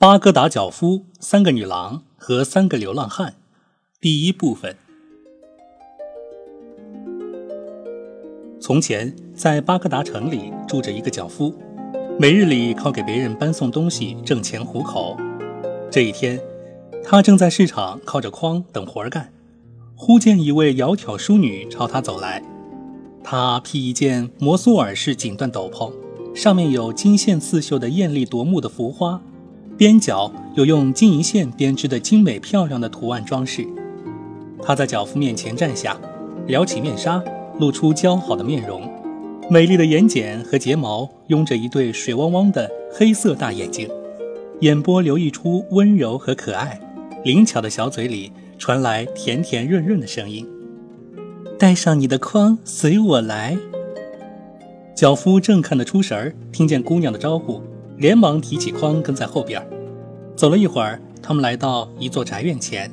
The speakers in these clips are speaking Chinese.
巴格达脚夫、三个女郎和三个流浪汉，第一部分。从前，在巴格达城里住着一个脚夫，每日里靠给别人搬送东西挣钱糊口。这一天，他正在市场靠着筐等活儿干，忽见一位窈窕淑女朝他走来。她披一件摩苏尔式锦缎斗篷，上面有金线刺绣的艳丽夺目的浮花。边角有用金银线编织的精美漂亮的图案装饰。她在脚夫面前站下，撩起面纱，露出姣好的面容，美丽的眼睑和睫毛拥着一对水汪汪的黑色大眼睛，眼波流溢出温柔和可爱，灵巧的小嘴里传来甜甜润润的声音：“带上你的筐，随我来。”脚夫正看得出神儿，听见姑娘的招呼。连忙提起筐跟在后边，走了一会儿，他们来到一座宅院前。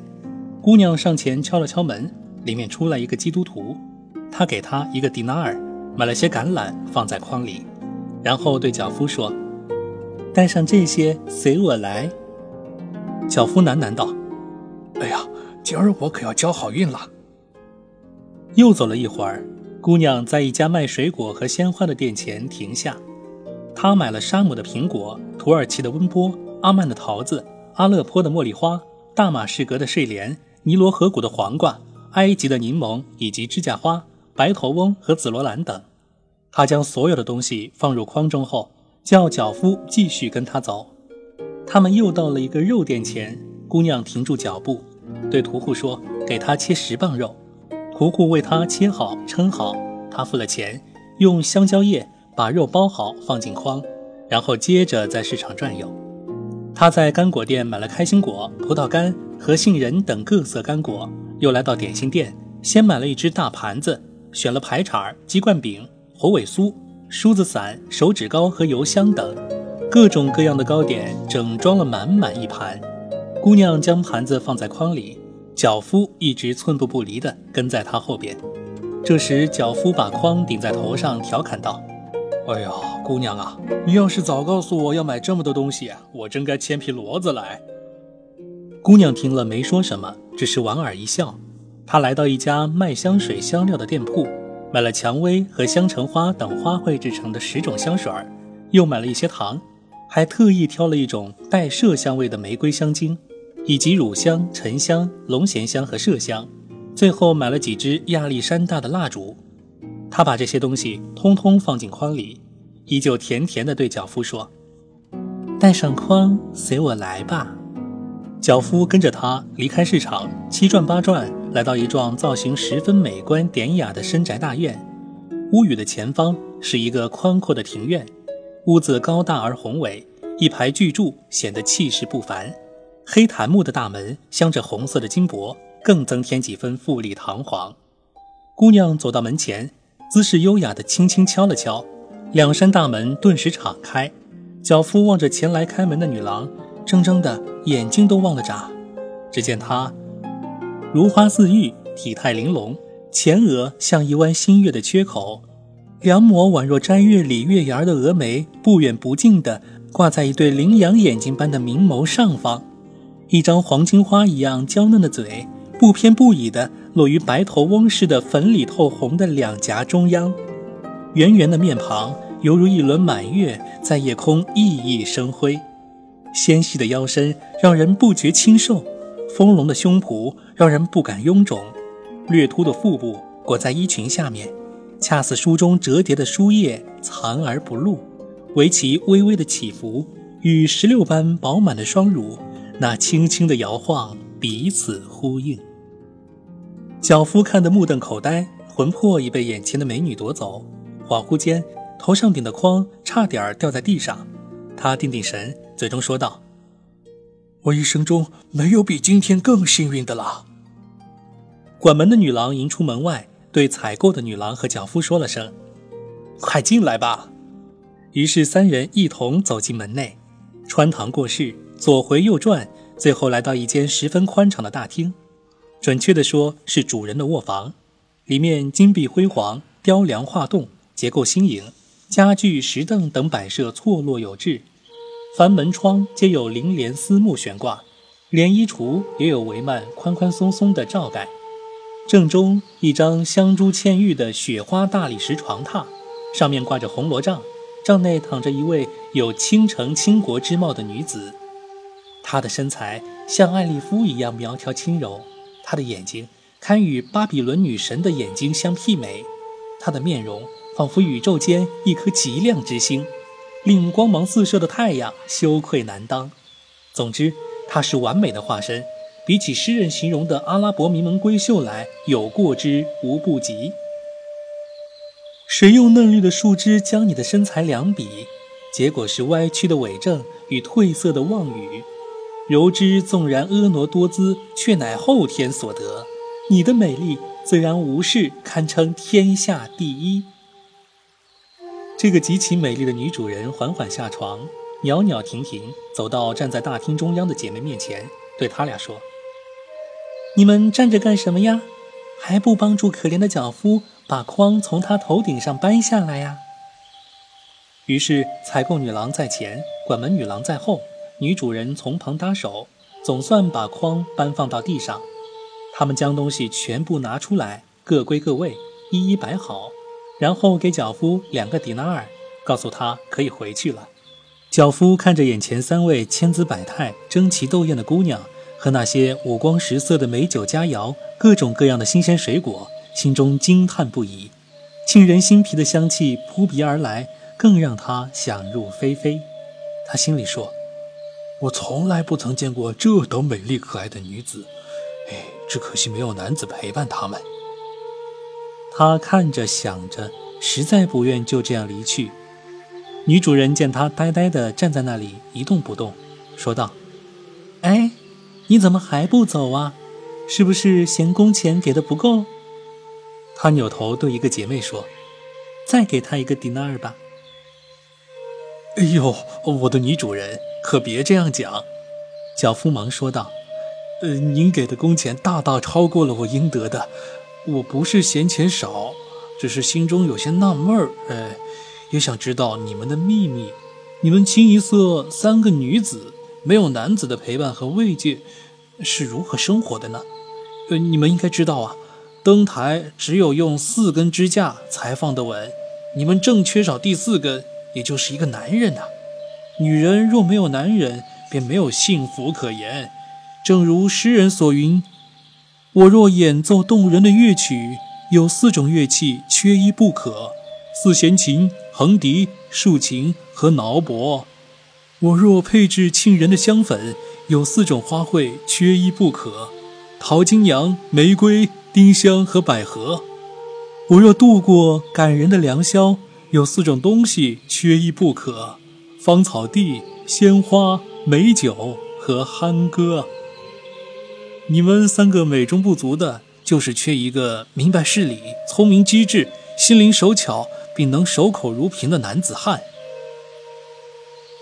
姑娘上前敲了敲门，里面出来一个基督徒，他给他一个迪纳尔，买了些橄榄放在筐里，然后对脚夫说：“带上这些，随我来。”脚夫喃喃道：“哎呀，今儿我可要交好运了。”又走了一会儿，姑娘在一家卖水果和鲜花的店前停下。他买了沙姆的苹果、土耳其的温波、阿曼的桃子、阿勒颇的茉莉花、大马士革的睡莲、尼罗河谷的黄瓜、埃及的柠檬以及指甲花、白头翁和紫罗兰等。他将所有的东西放入筐中后，叫脚夫继续跟他走。他们又到了一个肉店前，姑娘停住脚步，对屠户说：“给他切十磅肉。”屠户为他切好、称好，他付了钱，用香蕉叶。把肉包好放进筐，然后接着在市场转悠。他在干果店买了开心果、葡萄干和杏仁等各色干果，又来到点心店，先买了一只大盘子，选了排叉、鸡冠饼、火尾酥、梳子伞、手指糕和油香等各种各样的糕点，整装了满满一盘。姑娘将盘子放在筐里，脚夫一直寸步不离地跟在她后边。这时，脚夫把筐顶在头上，调侃道。哎呀，姑娘啊，你要是早告诉我要买这么多东西，我真该牵匹骡子来。姑娘听了没说什么，只是莞尔一笑。她来到一家卖香水香料的店铺，买了蔷薇和香橙花等花卉制成的十种香水，又买了一些糖，还特意挑了一种带麝香味的玫瑰香精，以及乳香、沉香、龙涎香和麝香，最后买了几支亚历山大的蜡烛。他把这些东西通通放进筐里，依旧甜甜地对脚夫说：“带上筐，随我来吧。”脚夫跟着他离开市场，七转八转来到一幢造型十分美观典雅的深宅大院。屋宇的前方是一个宽阔的庭院，屋子高大而宏伟，一排巨柱显得气势不凡。黑檀木的大门镶着红色的金箔，更增添几分富丽堂皇。姑娘走到门前。姿势优雅地轻轻敲了敲，两扇大门顿时敞开。脚夫望着前来开门的女郎，怔怔的眼睛都忘了眨。只见她如花似玉，体态玲珑，前额像一弯新月的缺口，两抹宛若摘月里月牙的蛾眉不远不近地挂在一对羚羊眼睛般的明眸上方，一张黄金花一样娇嫩的嘴。不偏不倚地落于白头翁似的粉里透红的两颊中央，圆圆的面庞犹如一轮满月在夜空熠熠生辉，纤细的腰身让人不觉清瘦，丰隆的胸脯让人不敢臃肿，略凸的腹部裹在衣裙下面，恰似书中折叠的书页，藏而不露，唯其微微的起伏，与石榴般饱满的双乳那轻轻的摇晃彼此呼应。脚夫看得目瞪口呆，魂魄已被眼前的美女夺走。恍惚间，头上顶的筐差点掉在地上。他定定神，最终说道：“我一生中没有比今天更幸运的了。”管门的女郎迎出门外，对采购的女郎和脚夫说了声：“快进来吧。”于是三人一同走进门内，穿堂过室，左回右转，最后来到一间十分宽敞的大厅。准确地说，是主人的卧房，里面金碧辉煌，雕梁画栋，结构新颖，家具、石凳等摆设错落有致。凡门窗皆有楹帘丝木悬挂，连衣橱也有帷幔宽宽松松的罩盖。正中一张香珠嵌玉的雪花大理石床榻，上面挂着红罗帐，帐内躺着一位有倾城倾国之貌的女子。她的身材像艾丽夫一样苗条轻柔，她的眼睛堪与巴比伦女神的眼睛相媲美，她的面容仿佛宇宙间一颗极亮之星，令光芒四射的太阳羞愧难当。总之，她是完美的化身。比起诗人形容的阿拉伯名门闺秀来，有过之无不及。谁用嫩绿的树枝将你的身材量比？结果是歪曲的伪证与褪色的妄语。柔枝纵然婀娜多姿，却乃后天所得。你的美丽自然无事，堪称天下第一。这个极其美丽的女主人缓缓下床，袅袅婷婷走到站在大厅中央的姐妹面前，对她俩说。你们站着干什么呀？还不帮助可怜的脚夫把筐从他头顶上搬下来呀？于是采购女郎在前，管门女郎在后，女主人从旁搭手，总算把筐搬放到地上。他们将东西全部拿出来，各归各位，一一摆好，然后给脚夫两个迪纳尔，告诉他可以回去了。脚夫看着眼前三位千姿百态、争奇斗艳的姑娘。和那些五光十色的美酒佳肴，各种各样的新鲜水果，心中惊叹不已。沁人心脾的香气扑鼻而来，更让他想入非非。他心里说：“我从来不曾见过这等美丽可爱的女子，哎，只可惜没有男子陪伴她们。”他看着想着，实在不愿就这样离去。女主人见他呆呆地站在那里一动不动，说道：“哎。”你怎么还不走啊？是不是嫌工钱给的不够？他扭头对一个姐妹说：“再给他一个迪纳尔吧。”哎呦，我的女主人，可别这样讲。”脚夫忙说道：“呃，您给的工钱大大超过了我应得的。我不是嫌钱少，只是心中有些纳闷儿，哎，也想知道你们的秘密。你们清一色三个女子。”没有男子的陪伴和慰藉，是如何生活的呢？呃，你们应该知道啊，登台只有用四根支架才放得稳，你们正缺少第四根，也就是一个男人呐。女人若没有男人，便没有幸福可言。正如诗人所云：“我若演奏动人的乐曲，有四种乐器缺一不可：四弦琴、横笛、竖琴和挠钹。”我若配置沁人的香粉，有四种花卉缺一不可：桃金娘、玫瑰、丁香和百合。我若度过感人的良宵，有四种东西缺一不可：芳草地、鲜花、美酒和酣歌。你们三个美中不足的，就是缺一个明白事理、聪明机智、心灵手巧，并能守口如瓶的男子汉。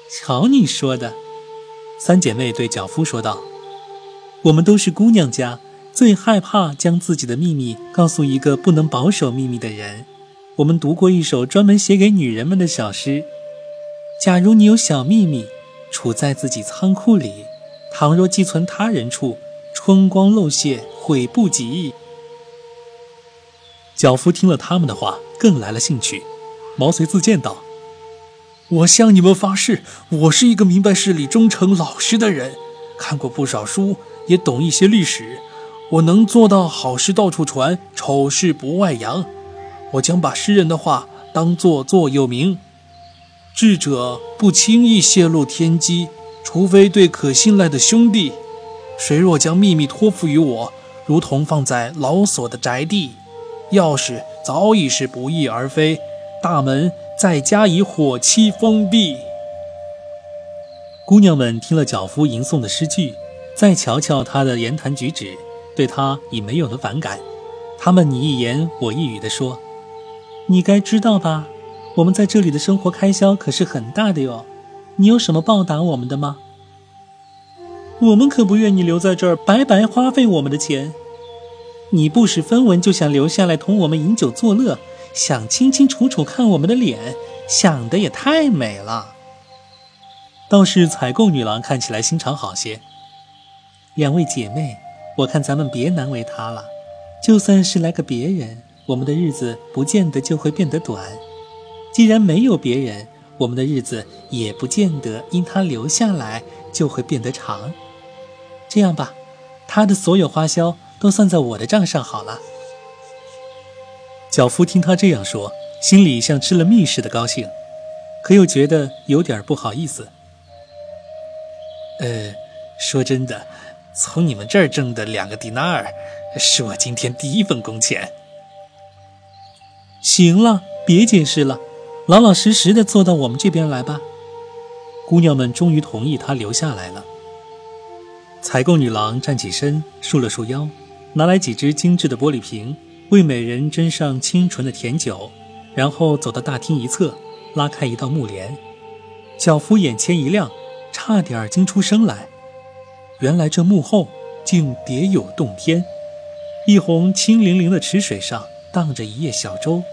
瞧你说的，三姐妹对脚夫说道：“我们都是姑娘家，最害怕将自己的秘密告诉一个不能保守秘密的人。我们读过一首专门写给女人们的小诗：假如你有小秘密，储在自己仓库里，倘若寄存他人处，春光漏泄，悔不及。”脚夫听了他们的话，更来了兴趣，毛遂自荐道。我向你们发誓，我是一个明白事理、忠诚老实的人，看过不少书，也懂一些历史。我能做到好事到处传，丑事不外扬。我将把诗人的话当作座右铭：智者不轻易泄露天机，除非对可信赖的兄弟。谁若将秘密托付于我，如同放在牢锁的宅地，钥匙早已是不翼而飞，大门。再加以火漆封闭。姑娘们听了脚夫吟诵的诗句，再瞧瞧他的言谈举止，对他已没有了反感。他们你一言我一语地说：“你该知道吧？我们在这里的生活开销可是很大的哟。你有什么报答我们的吗？我们可不愿你留在这儿白白花费我们的钱。你不识分文就想留下来同我们饮酒作乐。”想清清楚楚看我们的脸，想的也太美了。倒是采购女郎看起来心肠好些。两位姐妹，我看咱们别难为她了。就算是来个别人，我们的日子不见得就会变得短。既然没有别人，我们的日子也不见得因他留下来就会变得长。这样吧，他的所有花销都算在我的账上好了。脚夫听他这样说，心里像吃了蜜似的高兴，可又觉得有点不好意思。呃，说真的，从你们这儿挣的两个迪纳尔，是我今天第一份工钱。行了，别解释了，老老实实的坐到我们这边来吧。姑娘们终于同意他留下来了。采购女郎站起身，束了束腰，拿来几只精致的玻璃瓶，为美人斟上清纯的甜酒，然后走到大厅一侧，拉开一道幕帘。小夫眼前一亮。差点惊出声来，原来这幕后竟别有洞天。一泓清灵灵的池水上荡着一叶小舟，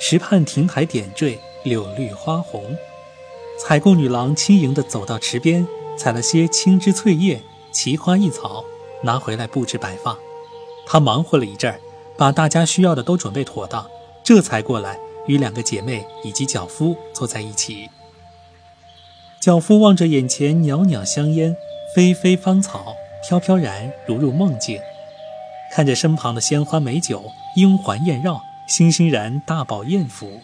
池畔亭台点缀，柳绿花红。采购女郎轻盈地走到池边，采了些青枝翠叶、奇花异草，拿回来布置摆放。她忙活了一阵儿，把大家需要的都准备妥当，这才过来与两个姐妹以及脚夫坐在一起。脚夫望着眼前袅袅香烟、霏霏芳草、飘飘然，如入梦境；看着身旁的鲜花美酒、莺环燕绕，欣欣然大饱艳福。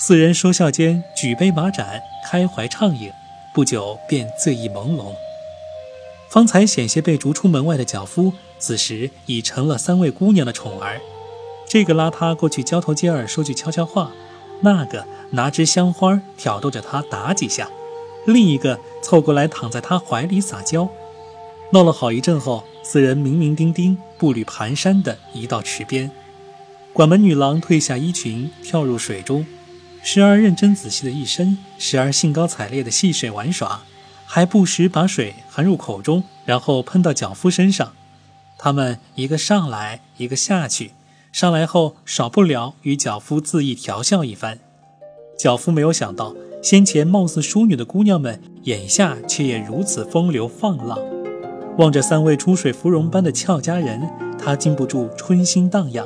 四人说笑间，举杯马盏，开怀畅饮，不久便醉意朦胧。方才险些被逐出门外的脚夫，此时已成了三位姑娘的宠儿。这个拉他过去交头接耳说句悄悄话，那个拿支香花挑逗着他打几下。另一个凑过来躺在他怀里撒娇，闹了好一阵后，四人明明丁丁、步履蹒跚地移到池边。管门女郎褪下衣裙，跳入水中，时而认真仔细的一身，时而兴高采烈的戏水玩耍，还不时把水含入口中，然后喷到脚夫身上。他们一个上来，一个下去，上来后少不了与脚夫恣意调笑一番。脚夫没有想到。先前貌似淑女的姑娘们，眼下却也如此风流放浪。望着三位出水芙蓉般的俏佳人，他禁不住春心荡漾，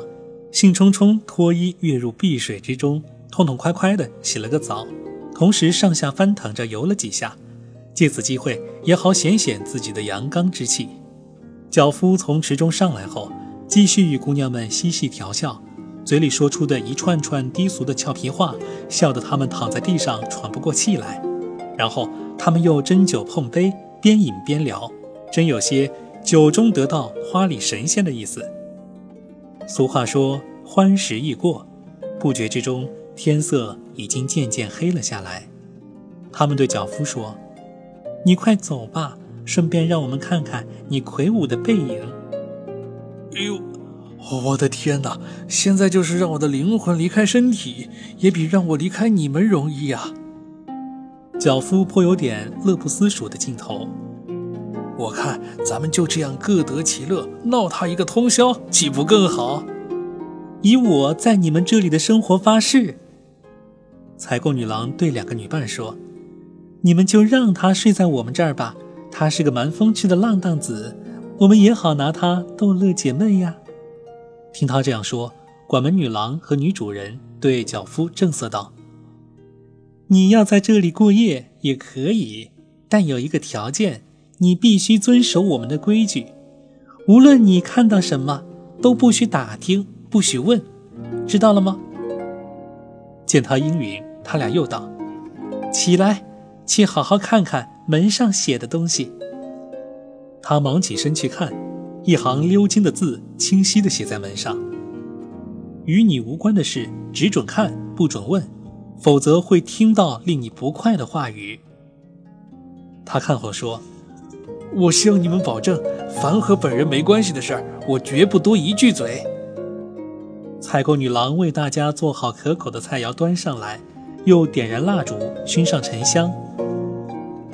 兴冲冲脱衣跃入碧水之中，痛痛快快地洗了个澡，同时上下翻腾着游了几下，借此机会也好显显自己的阳刚之气。脚夫从池中上来后，继续与姑娘们嬉戏调笑。嘴里说出的一串串低俗的俏皮话，笑得他们躺在地上喘不过气来。然后他们又斟酒碰杯，边饮边聊，真有些酒中得道花里神仙的意思。俗话说欢时易过，不觉之中天色已经渐渐黑了下来。他们对脚夫说：“你快走吧，顺便让我们看看你魁梧的背影。”哎呦！我的天哪！现在就是让我的灵魂离开身体，也比让我离开你们容易啊。脚夫颇有点乐不思蜀的劲头。我看咱们就这样各得其乐，闹他一个通宵，岂不更好？以我在你们这里的生活发誓。采购女郎对两个女伴说：“你们就让他睡在我们这儿吧，他是个蛮风趣的浪荡子，我们也好拿他逗乐解闷呀。”听他这样说，管门女郎和女主人对脚夫正色道：“你要在这里过夜也可以，但有一个条件，你必须遵守我们的规矩。无论你看到什么，都不许打听，不许问，知道了吗？”见他应允，他俩又道：“起来，去好好看看门上写的东西。”他忙起身去看。一行鎏金的字清晰地写在门上：“与你无关的事，只准看，不准问，否则会听到令你不快的话语。”他看后说：“我向你们保证，凡和本人没关系的事儿，我绝不多一句嘴。”采购女郎为大家做好可口的菜肴端上来，又点燃蜡烛，熏上沉香。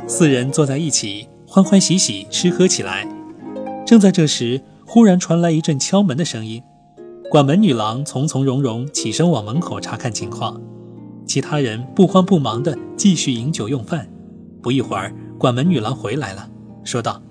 四人坐在一起，欢欢喜喜吃喝起来。正在这时，忽然传来一阵敲门的声音。管门女郎从从容容起身往门口查看情况，其他人不慌不忙地继续饮酒用饭。不一会儿，管门女郎回来了，说道：“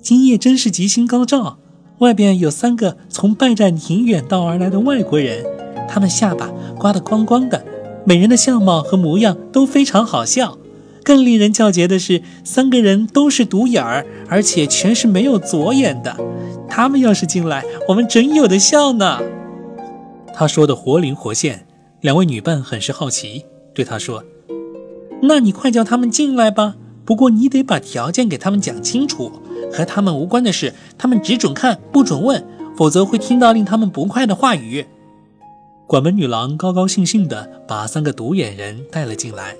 今夜真是吉星高照，外边有三个从拜占庭远道而来的外国人，他们下巴刮得光光的，每人的相貌和模样都非常好笑。更令人叫绝的是，三个人都是独眼儿，而且全是没有左眼的。他们要是进来，我们真有的笑呢。”他说的活灵活现，两位女伴很是好奇，对他说。那你快叫他们进来吧。不过你得把条件给他们讲清楚，和他们无关的事，他们只准看不准问，否则会听到令他们不快的话语。管门女郎高高兴兴地把三个独眼人带了进来。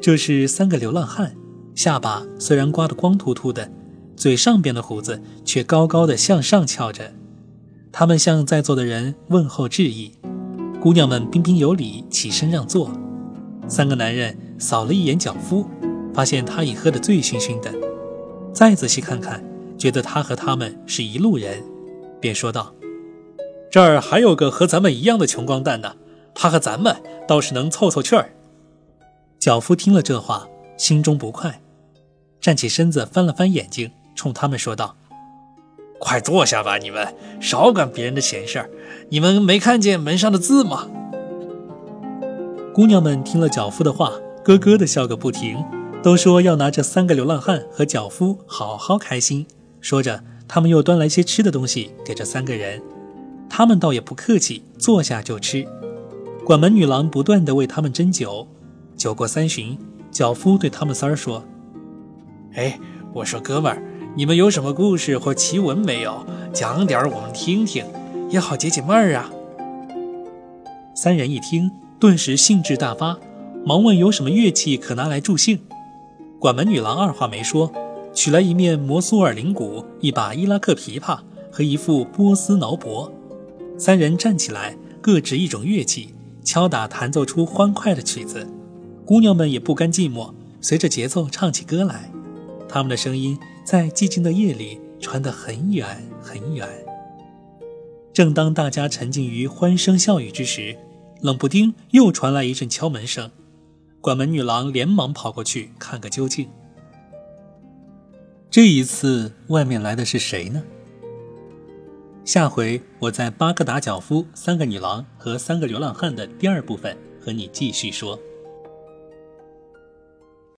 这是三个流浪汉，下巴虽然刮得光秃秃的，嘴上边的胡子却高高的向上翘着。他们向在座的人问候致意，姑娘们彬彬有礼，起身让座。三个男人。扫了一眼脚夫，发现他已喝得醉醺醺的。再仔细看看，觉得他和他们是一路人，便说道：“这儿还有个和咱们一样的穷光蛋呢，他和咱们倒是能凑凑趣儿。”脚夫听了这话，心中不快，站起身子，翻了翻眼睛，冲他们说道：“快坐下吧，你们少管别人的闲事儿。你们没看见门上的字吗？”姑娘们听了脚夫的话。咯咯的笑个不停，都说要拿这三个流浪汉和脚夫好好开心。说着，他们又端来些吃的东西给这三个人，他们倒也不客气，坐下就吃。管门女郎不断的为他们斟酒，酒过三巡，脚夫对他们三儿说：“哎，我说哥们儿，你们有什么故事或奇闻没有？讲点儿我们听听，也好解解闷儿啊。”三人一听，顿时兴致大发。忙问有什么乐器可拿来助兴？管门女郎二话没说，取来一面摩苏尔铃鼓、一把伊拉克琵琶和一副波斯挠钹。三人站起来，各执一种乐器，敲打弹奏出欢快的曲子。姑娘们也不甘寂寞，随着节奏唱起歌来。他们的声音在寂静的夜里传得很远很远。正当大家沉浸于欢声笑语之时，冷不丁又传来一阵敲门声。管门女郎连忙跑过去看个究竟。这一次，外面来的是谁呢？下回我在巴格达脚夫、三个女郎和三个流浪汉的第二部分和你继续说。